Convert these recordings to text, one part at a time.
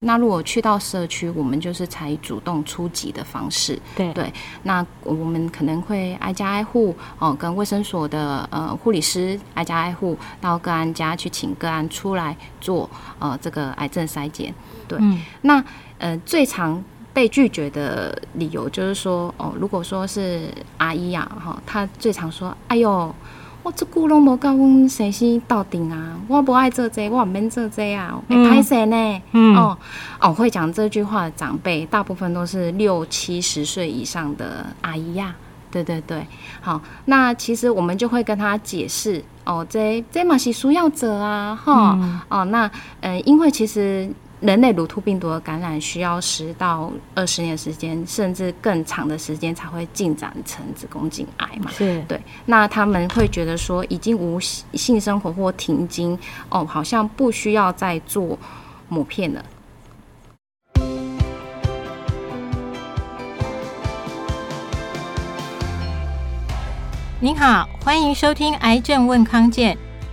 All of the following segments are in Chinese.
那如果去到社区，我们就是采主动出击的方式。对对，那我们可能会挨家挨户哦，跟卫生所的呃护理师挨家挨户到个案家去请个案出来做呃这个癌症筛检。对，嗯、那呃最常被拒绝的理由就是说哦，如果说是阿姨呀、啊，哈、哦，她最常说，哎呦。我这久拢无甲阮先生斗阵啊！我不爱做这个，我唔免做这个啊！会歹势呢？嗯、哦哦，会讲这句话的长辈，大部分都是六七十岁以上的阿姨呀、啊。对对对，好，那其实我们就会跟他解释哦，这这嘛是需要者啊，哈、哦嗯、哦，那呃，因为其实。人类乳突病毒的感染需要十到二十年的时间，甚至更长的时间才会进展成子宫颈癌嘛？是对。那他们会觉得说，已经无性生活或停经，哦，好像不需要再做抹片了。您好，欢迎收听《癌症问康健》。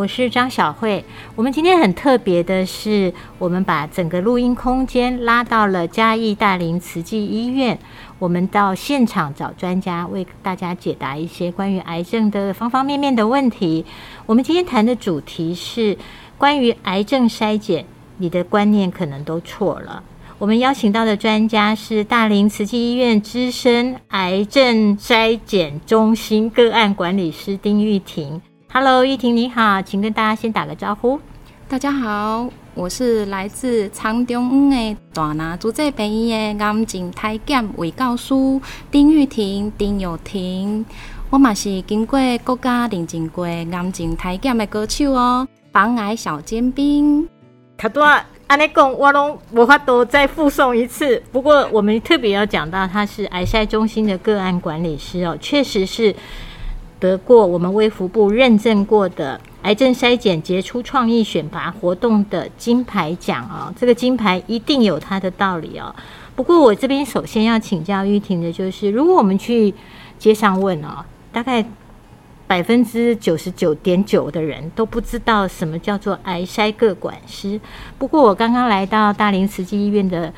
我是张晓慧。我们今天很特别的是，我们把整个录音空间拉到了嘉义大林慈济医院。我们到现场找专家，为大家解答一些关于癌症的方方面面的问题。我们今天谈的主题是关于癌症筛检，你的观念可能都错了。我们邀请到的专家是大林慈济医院资深癌症筛检中心个案管理师丁玉婷。Hello，玉婷你好，请跟大家先打个招呼。大家好，我是来自长中央的大林主治医院的癌症筛检卫教师丁玉婷，丁玉婷。我嘛是经过国家认证过癌症筛检的歌手哦，防癌小尖兵。他多安尼讲，我拢无法度再复诵一次。不过我们特别要讲到，他是癌筛中心的个案管理师哦，确实是。得过我们卫福部认证过的癌症筛检杰出创意选拔活动的金牌奖啊，这个金牌一定有它的道理哦。不过我这边首先要请教玉婷的就是，如果我们去街上问哦，大概百分之九十九点九的人都不知道什么叫做癌筛个管师。不过我刚刚来到大林慈济医院的。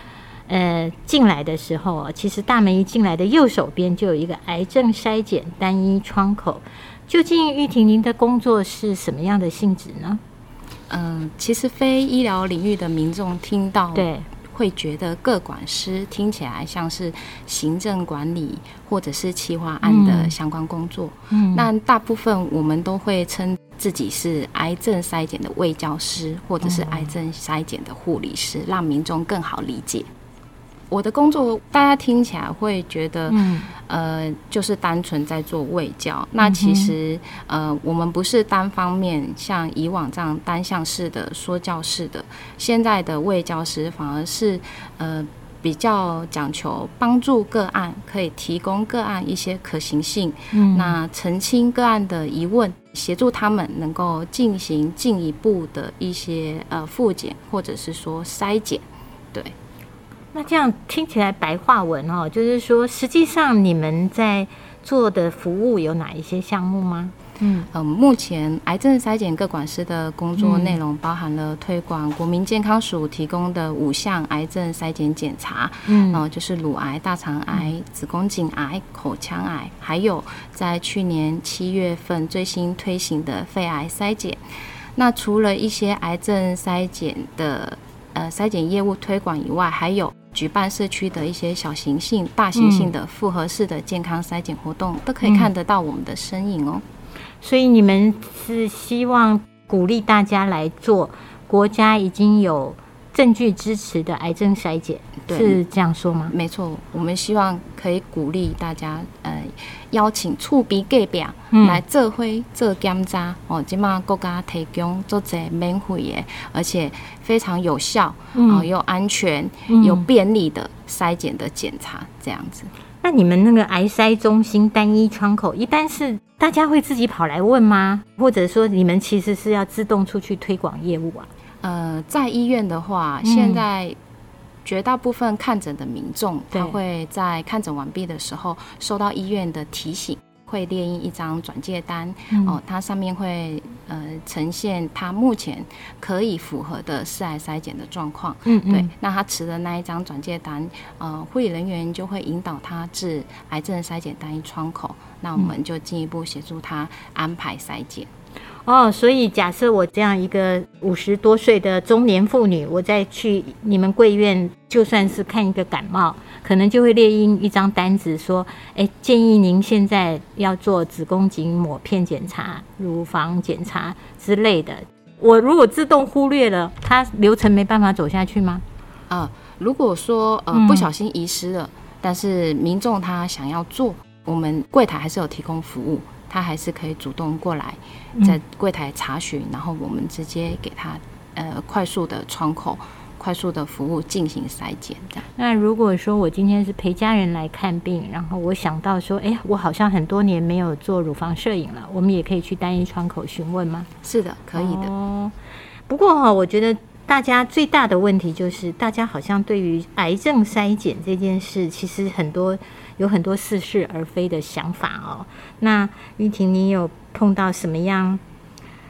呃，进来的时候啊，其实大门一进来的右手边就有一个癌症筛检单一窗口。究竟玉婷，您的工作是什么样的性质呢？嗯、呃，其实非医疗领域的民众听到，对，会觉得各管师听起来像是行政管理或者是企划案的相关工作。嗯，那大部分我们都会称自己是癌症筛检的卫教师，或者是癌症筛检的护理师，让民众更好理解。我的工作，大家听起来会觉得，嗯、呃，就是单纯在做卫教。嗯、那其实，呃，我们不是单方面像以往这样单向式的说教式的。现在的卫教师反而是，呃，比较讲求帮助个案，可以提供个案一些可行性，嗯、那澄清个案的疑问，协助他们能够进行进一步的一些呃复检，或者是说筛检，对。那这样听起来白话文哦，就是说，实际上你们在做的服务有哪一些项目吗？嗯嗯，目前癌症筛检各管师的工作内容包含了推广国民健康署提供的五项癌症筛检检查，嗯，然后就是乳癌、大肠癌、子宫颈癌、口腔癌，还有在去年七月份最新推行的肺癌筛检。那除了一些癌症筛检的呃筛检业务推广以外，还有。举办社区的一些小型性、大型性的复合式的健康筛检活动，都可以看得到我们的身影哦。所以你们是希望鼓励大家来做国家已经有证据支持的癌症筛检，对是这样说吗？没错，我们希望可以鼓励大家，呃，邀请厝边隔壁来做伙做检查哦。今嘛国家提供做这免费的，而且非常有效，嗯、哦，又安全又便利的筛检的检查，这样子。那你们那个癌筛中心单一窗口，一般是大家会自己跑来问吗？或者说你们其实是要自动出去推广业务啊？呃，在医院的话，嗯、现在绝大部分看诊的民众，他会在看诊完毕的时候收到医院的提醒。会列印一张转介单，嗯、哦，它上面会呃呈现他目前可以符合的四癌筛检的状况。嗯，嗯，对，那他持的那一张转介单，呃，护理人员就会引导他至癌症筛检单一窗口，那我们就进一步协助他安排筛检。哦，所以假设我这样一个五十多岁的中年妇女，我再去你们贵院，就算是看一个感冒，可能就会列印一张单子，说，哎，建议您现在要做子宫颈抹片检查、乳房检查之类的。我如果自动忽略了，它流程没办法走下去吗？啊、如果说呃不小心遗失了，但是民众他想要做，我们柜台还是有提供服务。他还是可以主动过来，在柜台查询，嗯、然后我们直接给他呃快速的窗口、快速的服务进行筛检。这样。那如果说我今天是陪家人来看病，然后我想到说，哎，我好像很多年没有做乳房摄影了，我们也可以去单一窗口询问吗？是的，可以的。哦，不过哈，我觉得大家最大的问题就是，大家好像对于癌症筛检这件事，其实很多。有很多似是而非的想法哦。那玉婷，你有碰到什么样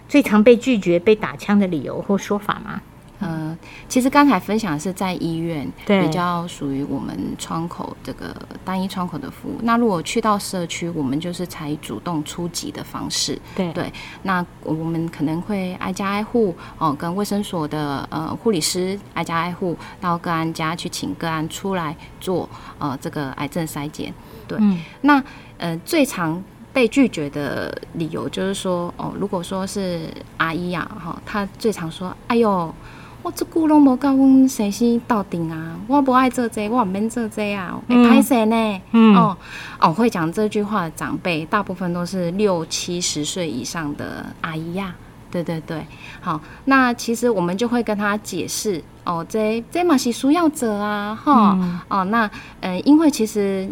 最常被拒绝、被打枪的理由或说法吗？呃，其实刚才分享的是在医院，对，比较属于我们窗口这个单一窗口的服务。那如果去到社区，我们就是采主动出击的方式，对对。那我们可能会挨家挨户哦，跟卫生所的呃护理师挨家挨户到个案家去请个案出来做呃这个癌症筛检。对，嗯、那呃最常被拒绝的理由就是说哦，如果说是阿姨啊哈，她最常说，哎呦。我这久拢无甲阮先生斗阵啊！我无爱做这个，我毋免做这个啊！会歹势呢？嗯、哦哦，会讲这句话的长辈，大部分都是六七十岁以上的阿姨呀、啊。对对对，好，那其实我们就会跟他解释哦，这这嘛是需要者啊，哈、嗯、哦，那嗯、呃，因为其实。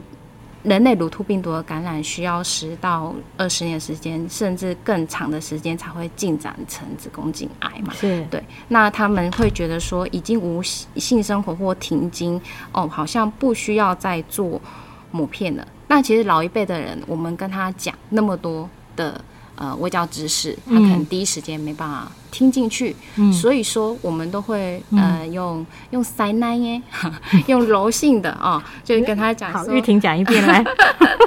人类乳突病毒的感染需要十到二十年时间，甚至更长的时间才会进展成子宫颈癌嘛？是对。那他们会觉得说，已经无性生活或停经，哦，好像不需要再做抹片了。那其实老一辈的人，我们跟他讲那么多的。呃，外教知识，他可能第一时间没办法听进去，嗯、所以说我们都会呃用用塞奶耶，用柔性的啊、哦，就跟他讲说。好，玉婷讲一遍来。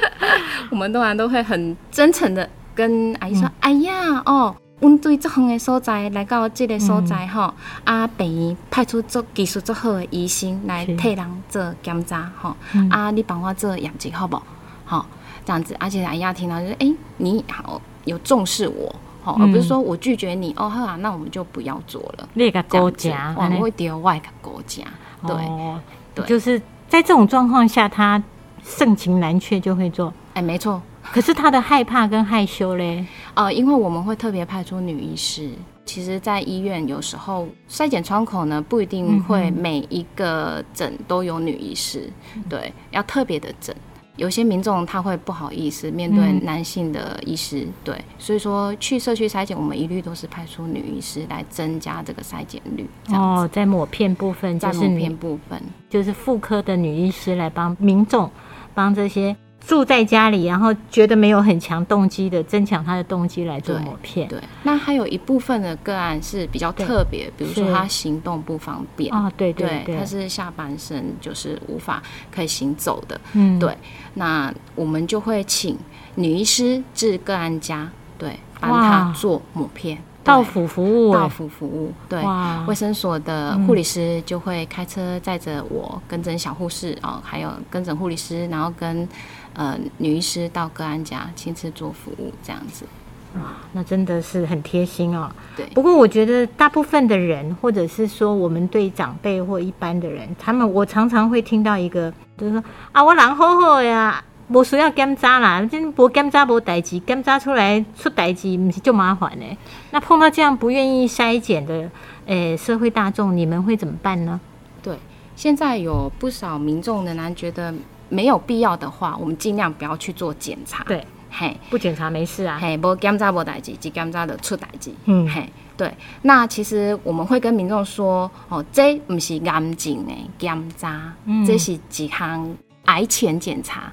我们当然都会很真诚的跟阿姨说：“嗯、哎呀，哦，阮对这方的所在来到这个所在哈，嗯、啊，病院派出做技术做好的医生来替人做检查哈，嗯、啊，你帮我做验证好不好？好，这样子，而且阿姨听到就是，哎、欸，你好。”有重视我，好，而不是说我拒绝你、嗯、哦，好啊，那我们就不要做了。那个国家，我们会丢外个国家，对，哦、对，就是在这种状况下，他盛情难却就会做。哎，没错。可是他的害怕跟害羞嘞，呃，因为我们会特别派出女医师。其实，在医院有时候筛检窗口呢，不一定会每一个诊都有女医师，嗯、对，要特别的诊。有些民众他会不好意思面对男性的医师，嗯、对，所以说去社区筛检，我们一律都是派出女医师来增加这个筛检率。哦，在抹片部分，在抹片部分，就是妇科的女医师来帮民众，帮这些。住在家里，然后觉得没有很强动机的，增强他的动机来做抹片。对，对，那还有一部分的个案是比较特别，比如说他行动不方便啊，对对对，他是下半身就是无法可以行走的，嗯，对，那我们就会请女医师至个案家，对，帮他做抹片。到府服务，到府服务，对，卫生所的护理师就会开车载着我跟诊小护士哦，还有跟诊护理师，然后跟呃女医师到个案家亲自做服务，这样子。哇，那真的是很贴心哦。对。不过我觉得大部分的人，或者是说我们对长辈或一般的人，他们我常常会听到一个，就是说啊，我人好好呀。我需要检查啦，真不检查无代志，检查出来出代志，不是就麻烦呢？那碰到这样不愿意筛检的，诶、欸，社会大众，你们会怎么办呢？对，现在有不少民众仍然觉得没有必要的话，我们尽量不要去做检查。对，嘿，不检查没事啊。嘿，不检查不代志，只检查的出代志。嗯，嘿，对。那其实我们会跟民众说，哦，这不是癌症的检查，嗯、这是一项癌前检查。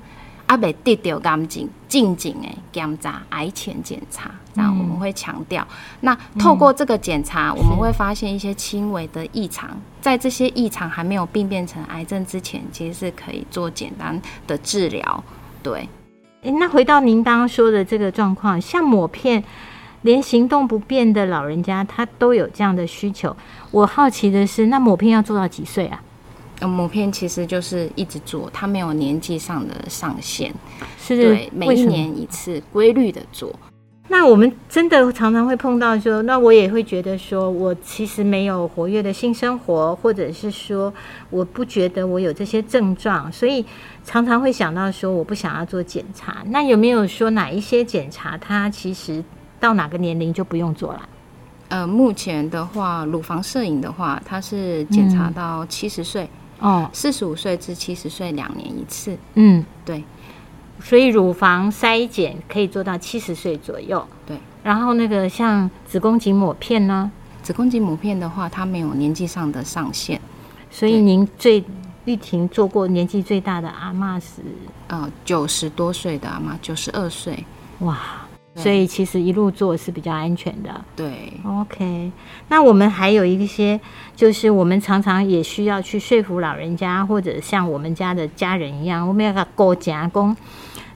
阿未得到癌症进前的检查，癌前检查，这样我们会强调。嗯、那透过这个检查，我们会发现一些轻微的异常，在这些异常还没有病变成癌症之前，其实是可以做简单的治疗。对，诶，那回到您刚刚说的这个状况，像抹片，连行动不便的老人家他都有这样的需求。我好奇的是，那抹片要做到几岁啊？抹片其实就是一直做，它没有年纪上的上限，是对，每一年一次，规律的做。那我们真的常常会碰到说，那我也会觉得说，我其实没有活跃的性生活，或者是说，我不觉得我有这些症状，所以常常会想到说，我不想要做检查。那有没有说哪一些检查，它其实到哪个年龄就不用做了？呃，目前的话，乳房摄影的话，它是检查到七十岁。哦，四十五岁至七十岁两年一次。嗯，对，所以乳房筛检可以做到七十岁左右。对，然后那个像子宫颈抹片呢？子宫颈抹片的话，它没有年纪上的上限。所以您最玉婷做过年纪最大的阿嬷是呃九十多岁的阿嬷，九十二岁。哇！所以其实一路做是比较安全的。对，OK。那我们还有一些，就是我们常常也需要去说服老人家，或者像我们家的家人一样，我们要个加工，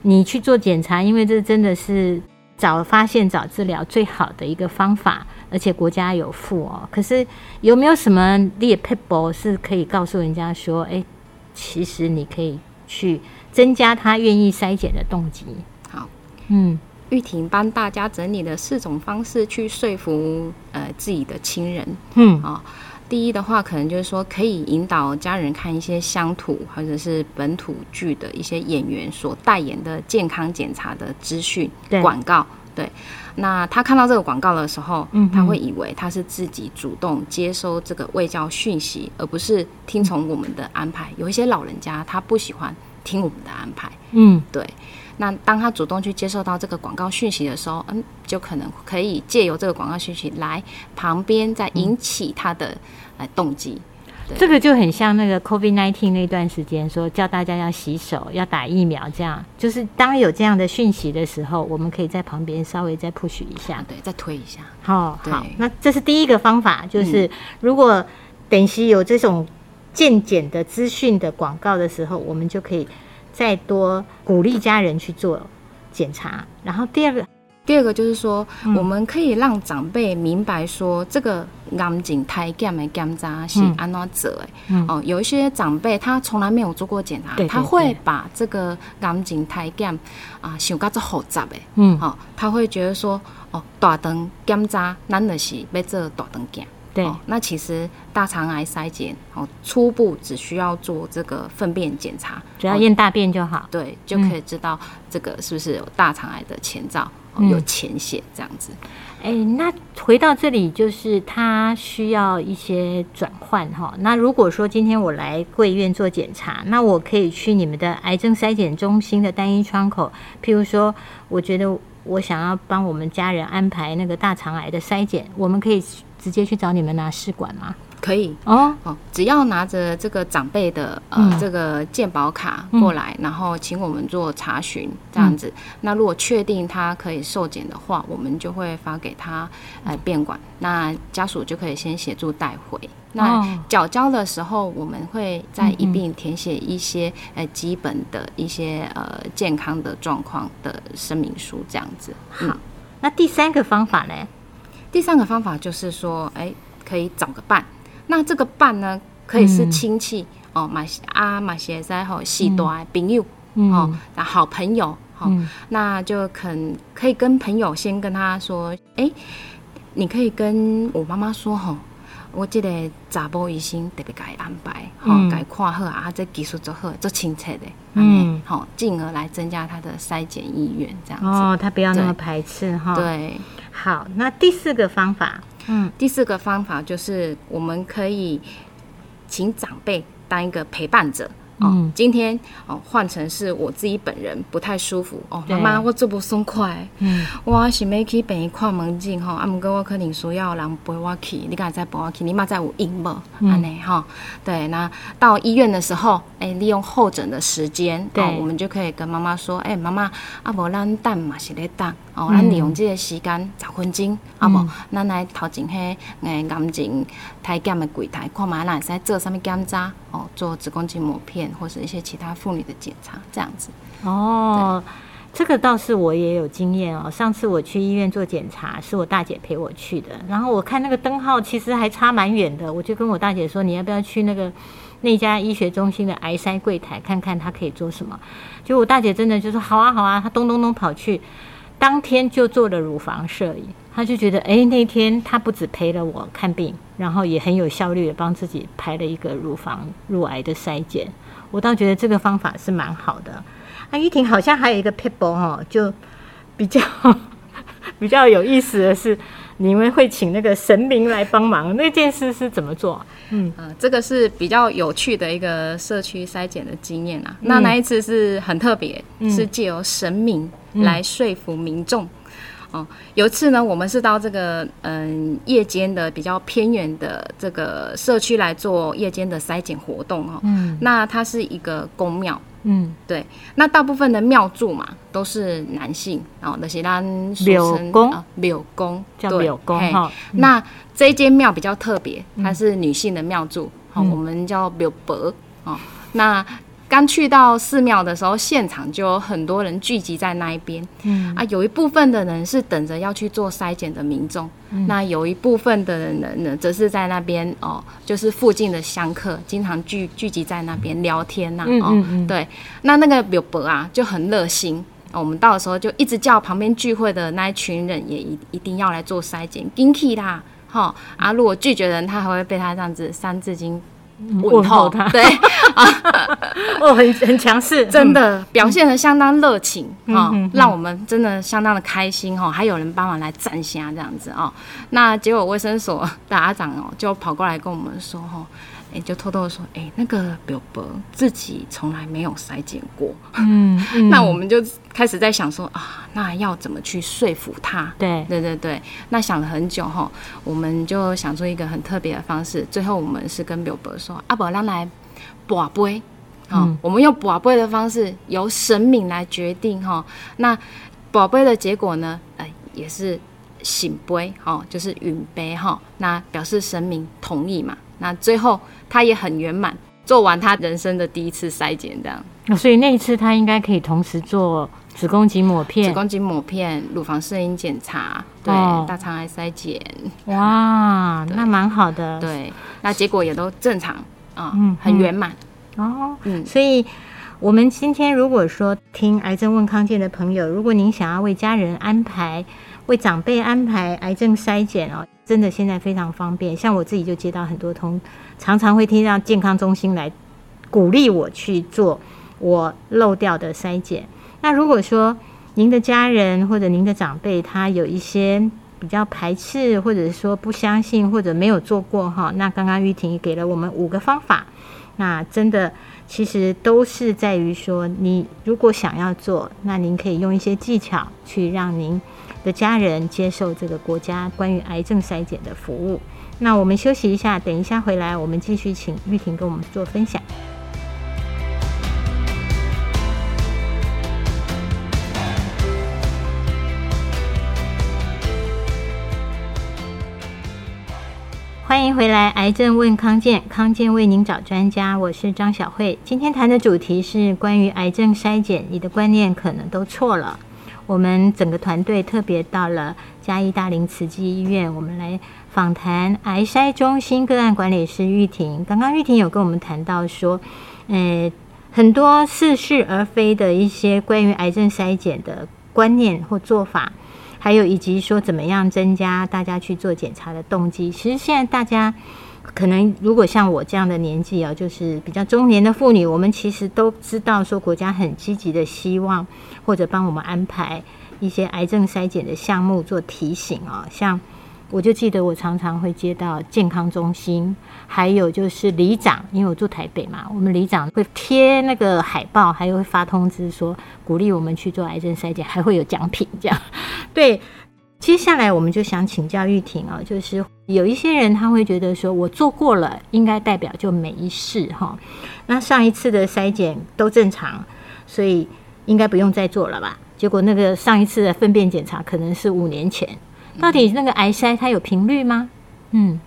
你去做检查，因为这真的是早发现、早治疗最好的一个方法，而且国家有付哦。可是有没有什么列撇步是可以告诉人家说，哎，其实你可以去增加他愿意筛检的动机？好，嗯。玉婷帮大家整理了四种方式去说服呃自己的亲人，嗯。啊、哦，第一的话可能就是说可以引导家人看一些乡土或者是本土剧的一些演员所代言的健康检查的资讯广告，对，那他看到这个广告的时候，嗯，他会以为他是自己主动接收这个卫教讯息，而不是听从我们的安排。有一些老人家他不喜欢听我们的安排，嗯，对。那当他主动去接受到这个广告讯息的时候，嗯，就可能可以借由这个广告讯息来旁边再引起他的呃动机。这个就很像那个 COVID-19 那段时间说叫大家要洗手、要打疫苗，这样就是当有这样的讯息的时候，我们可以在旁边稍微再 push 一下，对，再推一下。好，好，那这是第一个方法，就是如果等息有这种健检的资讯的广告的时候，我们就可以。再多鼓励家人去做检查，然后第二个，第二个就是说，嗯、我们可以让长辈明白说，这个癌症胎检的检查是安怎做的。嗯、哦，有一些长辈他从来没有做过检查，他会把这个癌症胎检啊想到这复杂的，嗯，哦，他会觉得说，哦，大肠检查，咱就是要做大肠镜。对、哦，那其实大肠癌筛检哦，初步只需要做这个粪便检查，只要验大便就好，对，就可以知道这个是不是有大肠癌的前兆，嗯、有潜血这样子。哎、欸，那回到这里，就是它需要一些转换哈。那如果说今天我来贵院做检查，那我可以去你们的癌症筛检中心的单一窗口，譬如说，我觉得我想要帮我们家人安排那个大肠癌的筛检，我们可以。直接去找你们拿试管吗？可以哦哦，只要拿着这个长辈的呃、嗯、这个健保卡过来，嗯、然后请我们做查询这样子。嗯、那如果确定他可以受检的话，我们就会发给他呃变管，那家属就可以先协助带回。那缴交的时候，我们会再一并填写一些呃基本的一些呃健康的状况的声明书这样子。好，嗯、那第三个方法呢？第三个方法就是说，哎，可以找个伴。那这个伴呢，可以是亲戚、嗯、哦，马啊马些在吼喜多朋友哦，好朋友好，嗯、那就肯可以跟朋友先跟他说，哎，你可以跟我妈妈说吼，我这个查甫医生特别该安排，好、嗯，该看好啊，这技术做好做清澈的，嗯，好，进而来增加他的筛检意愿，这样子。哦，他不要那么排斥哈，对。好，那第四个方法，嗯，第四个方法就是我们可以请长辈当一个陪伴者，哦，嗯、今天哦换成是我自己本人不太舒服哦，妈妈我做不松快，嗯，我是要去病院看门诊哈，啊，不过我可能需要人陪我去，你刚才在陪我去，你妈在有应不？安尼哈，对，那到医院的时候，哎、欸，利用候诊的时间，对、哦，我们就可以跟妈妈说，哎、欸，妈妈，啊，无咱等嘛是咧等，哦，咱利用这个时间十分钟，嗯、啊不，咱来头前迄个癌症体检的柜台，看嘛，咱会使做啥物检查，哦，做子宫颈膜片。或是一些其他妇女的检查，这样子哦，对这个倒是我也有经验哦。上次我去医院做检查，是我大姐陪我去的。然后我看那个灯号其实还差蛮远的，我就跟我大姐说：“你要不要去那个 那家医学中心的癌筛柜台看看，他可以做什么？”就我大姐真的就说：“好啊，好啊。”她咚咚咚跑去，当天就做了乳房摄影。他就觉得，哎，那天他不止陪了我看病，然后也很有效率的帮自己排了一个乳房乳癌的筛检。我倒觉得这个方法是蛮好的。啊，玉婷好像还有一个撇步哈，就比较 比较有意思的是，你们会请那个神明来帮忙，那件事是怎么做？嗯，呃，这个是比较有趣的一个社区筛检的经验啊。嗯、那那一次是很特别，嗯、是借由神明来说服民众。嗯哦，有一次呢，我们是到这个嗯夜间的比较偏远的这个社区来做夜间的筛检活动哦。嗯，那它是一个公庙。嗯，对。那大部分的庙祝嘛都是男性哦，那些咱庙公啊，庙公叫柳公哈。那这间庙比较特别，它是女性的庙祝，好，我们叫柳伯哦。那刚去到寺庙的时候，现场就有很多人聚集在那一边。嗯啊，有一部分的人是等着要去做筛检的民众，嗯、那有一部分的人呢，则是在那边哦，就是附近的香客，经常聚聚集在那边聊天呐、啊。嗯嗯嗯。对，那那个柳伯啊就很热心、哦，我们到的时候就一直叫旁边聚会的那一群人也一一定要来做筛检，进去啦，哈、哦、啊！如果拒绝人，他还会被他这样子三字经。问候他，对啊，哦，很很强势，真的表现的相当热情啊，让我们真的相当的开心哈。还有人帮忙来站下这样子哦，那结果卫生所 的阿长哦，就跑过来跟我们说哈。哎，就偷偷的说，哎，那个表伯自己从来没有筛检过，嗯，嗯。那我们就开始在想说啊，那要怎么去说服他？对，对对对，那想了很久哈，我们就想出一个很特别的方式，最后我们是跟表伯说，阿伯让来卜杯，好，嗯、我们用博杯的方式，由神明来决定哈，那博杯的结果呢，哎，也是醒杯，哈，就是允杯哈，那表示神明同意嘛。那最后他也很圆满，做完他人生的第一次筛检，这样。所以那一次他应该可以同时做子宫颈抹片、子宫颈抹片、乳房摄影检查，对，哦、大肠癌筛检。哇，那蛮好的。对，那结果也都正常啊，嗯，很圆满。哦，嗯，所以我们今天如果说听癌症问康健的朋友，如果您想要为家人安排、为长辈安排癌症筛检哦。真的现在非常方便，像我自己就接到很多通，常常会听到健康中心来鼓励我去做我漏掉的筛检。那如果说您的家人或者您的长辈他有一些比较排斥，或者说不相信或者没有做过哈，那刚刚玉婷给了我们五个方法，那真的其实都是在于说，你如果想要做，那您可以用一些技巧去让您。的家人接受这个国家关于癌症筛检的服务。那我们休息一下，等一下回来，我们继续请玉婷跟我们做分享。欢迎回来，癌症问康健，康健为您找专家，我是张晓慧。今天谈的主题是关于癌症筛检，你的观念可能都错了。我们整个团队特别到了嘉义大林慈济医院，我们来访谈癌筛中心个案管理师玉婷。刚刚玉婷有跟我们谈到说，呃，很多似是而非的一些关于癌症筛检的观念或做法，还有以及说怎么样增加大家去做检查的动机。其实现在大家。可能如果像我这样的年纪啊，就是比较中年的妇女，我们其实都知道说国家很积极的希望或者帮我们安排一些癌症筛检的项目做提醒啊，像我就记得我常常会接到健康中心，还有就是里长，因为我住台北嘛，我们里长会贴那个海报，还有会发通知说鼓励我们去做癌症筛检，还会有奖品这样。对，接下来我们就想请教玉婷啊，就是有一些人他会觉得说我做过了，应该代表就没事哈。那上一次的筛检都正常，所以应该不用再做了吧？结果那个上一次的粪便检查可能是五年前。到底那个癌筛它有频率吗？嗯，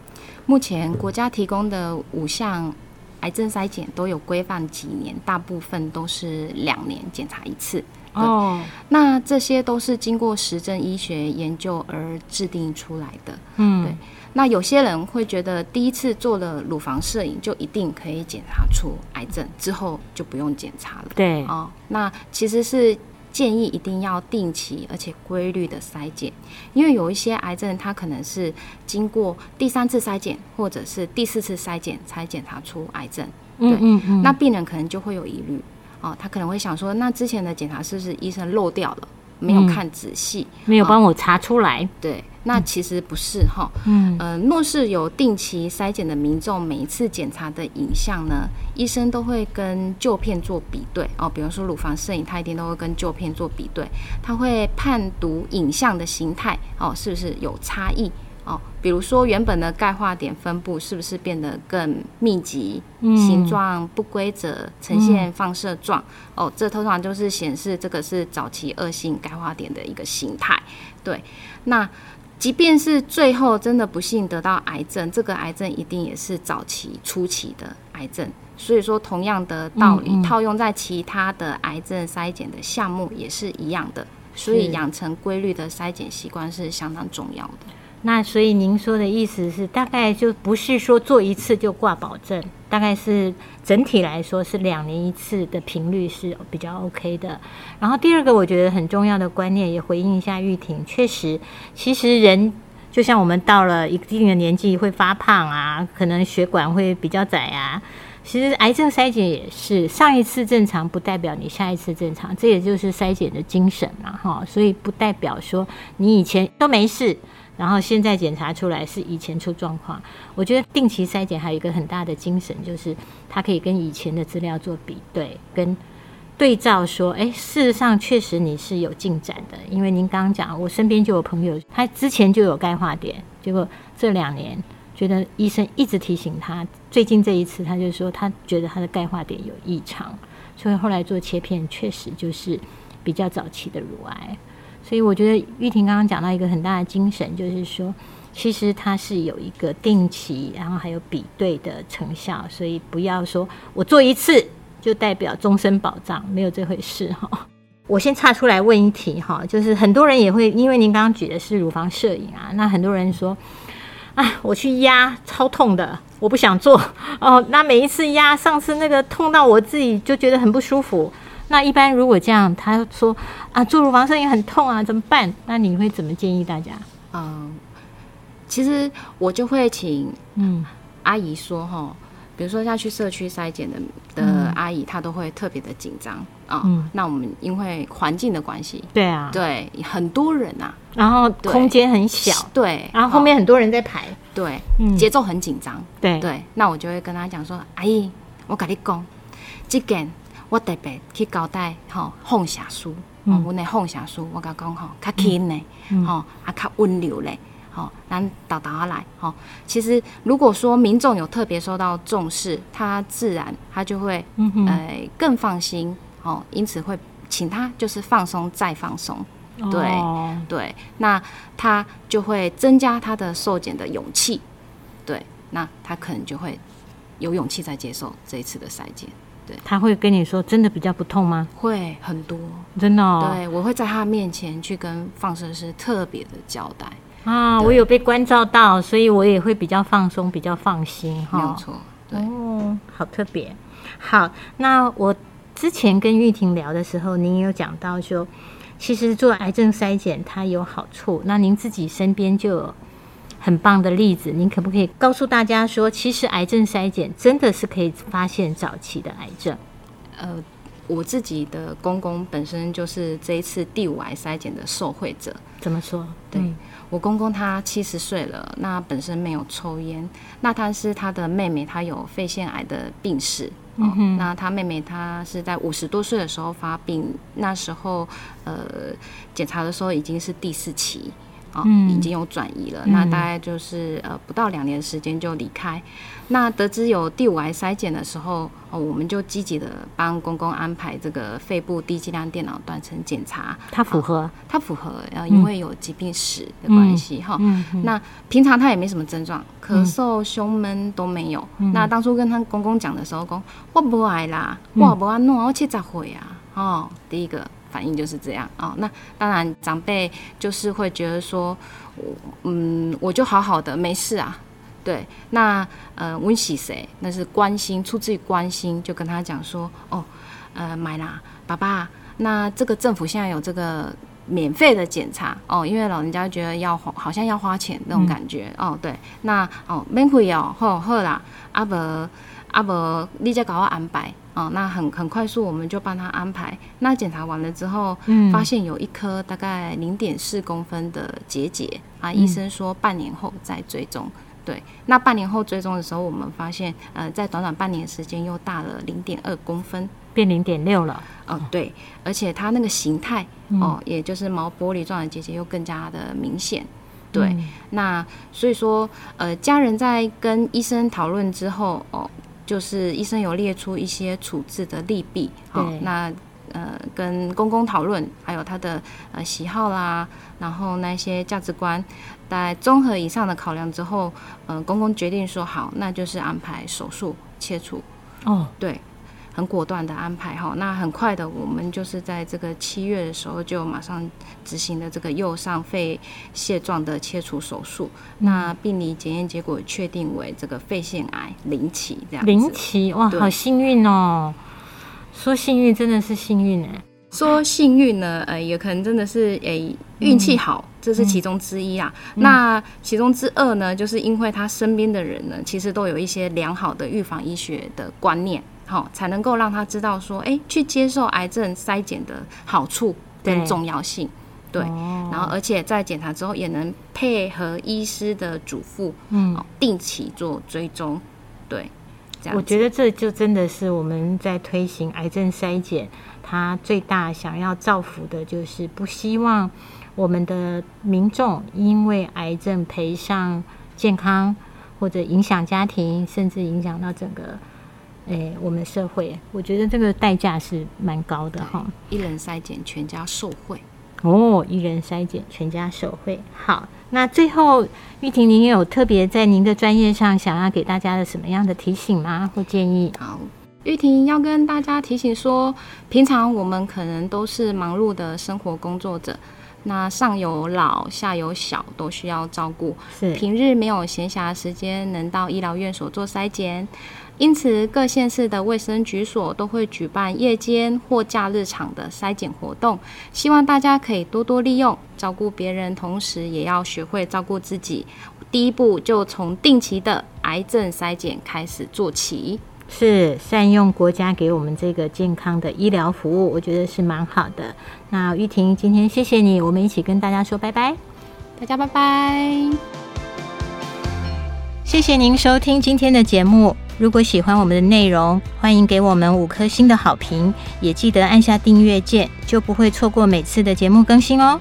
目前国家提供的五项癌症筛检都有规范几年，大部分都是两年检查一次。哦，那这些都是经过实证医学研究而制定出来的。嗯，对。那有些人会觉得第一次做了乳房摄影就一定可以检查出癌症，之后就不用检查了。对，哦，那其实是。建议一定要定期而且规律的筛检，因为有一些癌症它可能是经过第三次筛检或者是第四次筛检才检查出癌症。对，嗯嗯嗯，那病人可能就会有疑虑哦，他可能会想说，那之前的检查是不是医生漏掉了？没有看仔细，嗯，没有帮我查出来。哦，对，那其实不是哈。嗯，呃，若是有定期筛检的民众，每一次检查的影像呢，医生都会跟旧片做比对哦。比方说乳房摄影，他一定都会跟旧片做比对，他会判读影像的形态哦，是不是有差异？哦，比如说原本的钙化点分布是不是变得更密集，嗯、形状不规则，呈现放射状？嗯、哦，这通常就是显示这个是早期恶性钙化点的一个形态。对，那即便是最后真的不幸得到癌症，这个癌症一定也是早期初期的癌症。所以说，同样的道理、嗯嗯、套用在其他的癌症筛检的项目也是一样的。所以养成规律的筛检习惯是相当重要的。那所以您说的意思是，大概就不是说做一次就挂保证，大概是整体来说是两年一次的频率是比较 OK 的。然后第二个我觉得很重要的观念，也回应一下玉婷，确实，其实人就像我们到了一定的年纪会发胖啊，可能血管会比较窄啊。其实癌症筛检也是，上一次正常不代表你下一次正常，这也就是筛检的精神嘛，哈。所以不代表说你以前都没事。然后现在检查出来是以前出状况，我觉得定期筛检还有一个很大的精神，就是它可以跟以前的资料做比对，跟对照说，哎，事实上确实你是有进展的。因为您刚刚讲，我身边就有朋友，他之前就有钙化点，结果这两年觉得医生一直提醒他，最近这一次他就说他觉得他的钙化点有异常，所以后来做切片，确实就是比较早期的乳癌。所以我觉得玉婷刚刚讲到一个很大的精神，就是说，其实它是有一个定期，然后还有比对的成效，所以不要说我做一次就代表终身保障，没有这回事哈。我先岔出来问一题哈，就是很多人也会因为您刚刚举的是乳房摄影啊，那很多人说，啊，我去压超痛的，我不想做 哦，那每一次压，上次那个痛到我自己就觉得很不舒服。那一般如果这样，他说啊，做乳房摄影很痛啊，怎么办？那你会怎么建议大家？嗯，其实我就会请嗯阿姨说哈，比如说要去社区筛检的的阿姨，她都会特别的紧张啊。嗯，那我们因为环境的关系，对啊，对，很多人呐，然后空间很小，对，然后后面很多人在排，对，节奏很紧张，对对。那我就会跟他讲说，阿姨，我跟你讲，这件。我特别去交代吼，放射术，哦，阮的放射术，我甲讲吼，较轻嘞，吼，啊，较温柔嘞，吼，咱导导下来，吼。其实如果说民众有特别受到重视，他自然他就会，嗯呃，更放心，哦，因此会请他就是放松再放松，对对，那他就会增加他的受检的勇气，对，那他可能就会有勇气再接受这一次的筛检。对，他会跟你说真的比较不痛吗？会很多，真的哦。对，我会在他面前去跟放射师特别的交代啊，我有被关照到，所以我也会比较放松，比较放心哈。没有错，对哦，好特别。好，那我之前跟玉婷聊的时候，您有讲到说，其实做癌症筛检它有好处，那您自己身边就有。很棒的例子，您可不可以告诉大家说，其实癌症筛检真的是可以发现早期的癌症？呃，我自己的公公本身就是这一次第五癌筛检的受惠者。怎么说？对、嗯、我公公他七十岁了，那本身没有抽烟，那他是他的妹妹，她有肺腺癌的病史。嗯哼，那他妹妹她是在五十多岁的时候发病，那时候呃检查的时候已经是第四期。哦，已经有转移了，嗯、那大概就是呃不到两年时间就离开。那得知有第五癌筛检的时候，哦，我们就积极的帮公公安排这个肺部低剂量电脑断层检查。他符合，他符合，呃，因为有疾病史的关系哈。那平常他也没什么症状，咳嗽、胸闷都没有。嗯、那当初跟他公公讲的时候，公我不爱啦，我不爱弄，我七十岁啊。哦，第一个。反应就是这样啊、哦，那当然长辈就是会觉得说，嗯，我就好好的没事啊，对，那呃温喜谁？那是关心，出自于关心，就跟他讲说，哦，呃买啦，爸爸，那这个政府现在有这个免费的检查哦，因为老人家觉得要花，好像要花钱那种感觉、嗯、哦，对，那哦免费哦，好好啦，阿伯阿伯，你再给我安排。哦，那很很快速，我们就帮他安排。那检查完了之后，嗯，发现有一颗大概零点四公分的结节啊，医生说半年后再追踪。对，那半年后追踪的时候，我们发现，呃，在短短半年时间又大了零点二公分，变零点六了。哦，对，而且它那个形态，哦，也就是毛玻璃状的结节又更加的明显。对，那所以说，呃，家人在跟医生讨论之后，哦。就是医生有列出一些处置的利弊，好、哦，那呃跟公公讨论，还有他的呃喜好啦，然后那些价值观，在综合以上的考量之后，呃公公决定说好，那就是安排手术切除。哦，对。很果断的安排哈，那很快的，我们就是在这个七月的时候就马上执行了这个右上肺蟹状的切除手术。嗯、那病理检验结果确定为这个肺腺癌零期，这样子。零期哇，好幸运哦！说幸运真的是幸运哎，说幸运呢，呃，也可能真的是诶运气好，嗯、这是其中之一啊。嗯、那其中之二呢，就是因为他身边的人呢，其实都有一些良好的预防医学的观念。好，才能够让他知道说，哎、欸，去接受癌症筛检的好处跟重要性，对，然后而且在检查之后也能配合医师的嘱咐，嗯，定期做追踪，对，这样。我觉得这就真的是我们在推行癌症筛检，它最大想要造福的就是不希望我们的民众因为癌症赔上健康，或者影响家庭，甚至影响到整个。诶、欸，我们社会，我觉得这个代价是蛮高的哈。一人筛检，全家受惠。哦，一人筛检，全家受惠。好，那最后玉婷，您有特别在您的专业上想要给大家的什么样的提醒吗？或建议？好，玉婷要跟大家提醒说，平常我们可能都是忙碌的生活工作者，那上有老，下有小，都需要照顾。是，平日没有闲暇时间能到医疗院所做筛检。因此，各县市的卫生局所都会举办夜间或假日场的筛检活动，希望大家可以多多利用，照顾别人，同时也要学会照顾自己。第一步就从定期的癌症筛检开始做起，是善用国家给我们这个健康的医疗服务，我觉得是蛮好的。那玉婷，今天谢谢你，我们一起跟大家说拜拜，大家拜拜，谢谢您收听今天的节目。如果喜欢我们的内容，欢迎给我们五颗星的好评，也记得按下订阅键，就不会错过每次的节目更新哦。